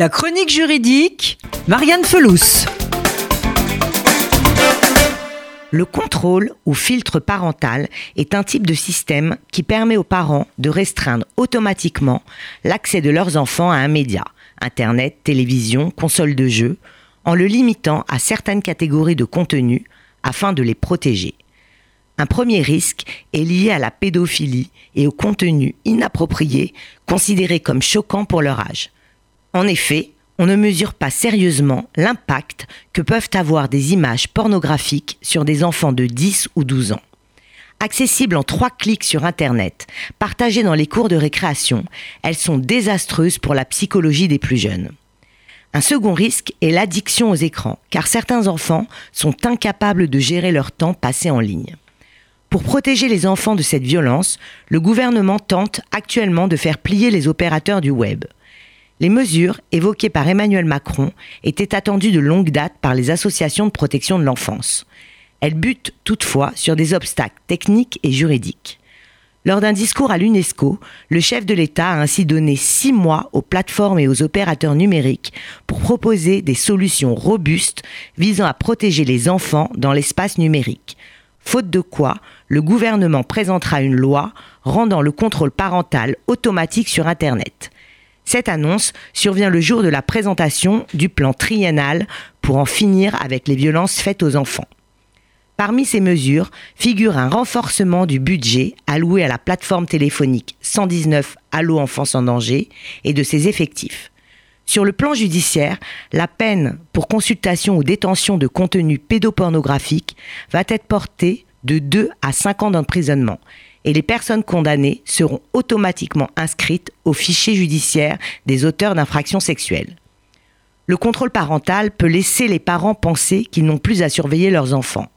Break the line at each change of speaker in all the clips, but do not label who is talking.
La chronique juridique, Marianne Felous.
Le contrôle ou filtre parental est un type de système qui permet aux parents de restreindre automatiquement l'accès de leurs enfants à un média, Internet, télévision, console de jeu, en le limitant à certaines catégories de contenus afin de les protéger. Un premier risque est lié à la pédophilie et au contenu inapproprié considérés comme choquants pour leur âge. En effet, on ne mesure pas sérieusement l'impact que peuvent avoir des images pornographiques sur des enfants de 10 ou 12 ans. Accessibles en trois clics sur Internet, partagées dans les cours de récréation, elles sont désastreuses pour la psychologie des plus jeunes. Un second risque est l'addiction aux écrans, car certains enfants sont incapables de gérer leur temps passé en ligne. Pour protéger les enfants de cette violence, le gouvernement tente actuellement de faire plier les opérateurs du web. Les mesures évoquées par Emmanuel Macron étaient attendues de longue date par les associations de protection de l'enfance. Elles butent toutefois sur des obstacles techniques et juridiques. Lors d'un discours à l'UNESCO, le chef de l'État a ainsi donné six mois aux plateformes et aux opérateurs numériques pour proposer des solutions robustes visant à protéger les enfants dans l'espace numérique. Faute de quoi, le gouvernement présentera une loi rendant le contrôle parental automatique sur Internet. Cette annonce survient le jour de la présentation du plan triennal pour en finir avec les violences faites aux enfants. Parmi ces mesures figure un renforcement du budget alloué à la plateforme téléphonique 119 Allo Enfance en danger et de ses effectifs. Sur le plan judiciaire, la peine pour consultation ou détention de contenu pédopornographique va être portée de 2 à 5 ans d'emprisonnement et les personnes condamnées seront automatiquement inscrites au fichier judiciaire des auteurs d'infractions sexuelles. Le contrôle parental peut laisser les parents penser qu'ils n'ont plus à surveiller leurs enfants.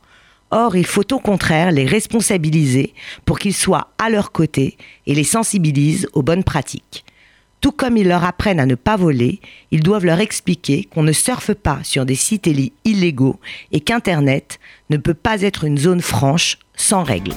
Or, il faut au contraire les responsabiliser pour qu'ils soient à leur côté et les sensibilisent aux bonnes pratiques. Tout comme ils leur apprennent à ne pas voler, ils doivent leur expliquer qu'on ne surfe pas sur des sites illégaux et qu'Internet ne peut pas être une zone franche sans règles.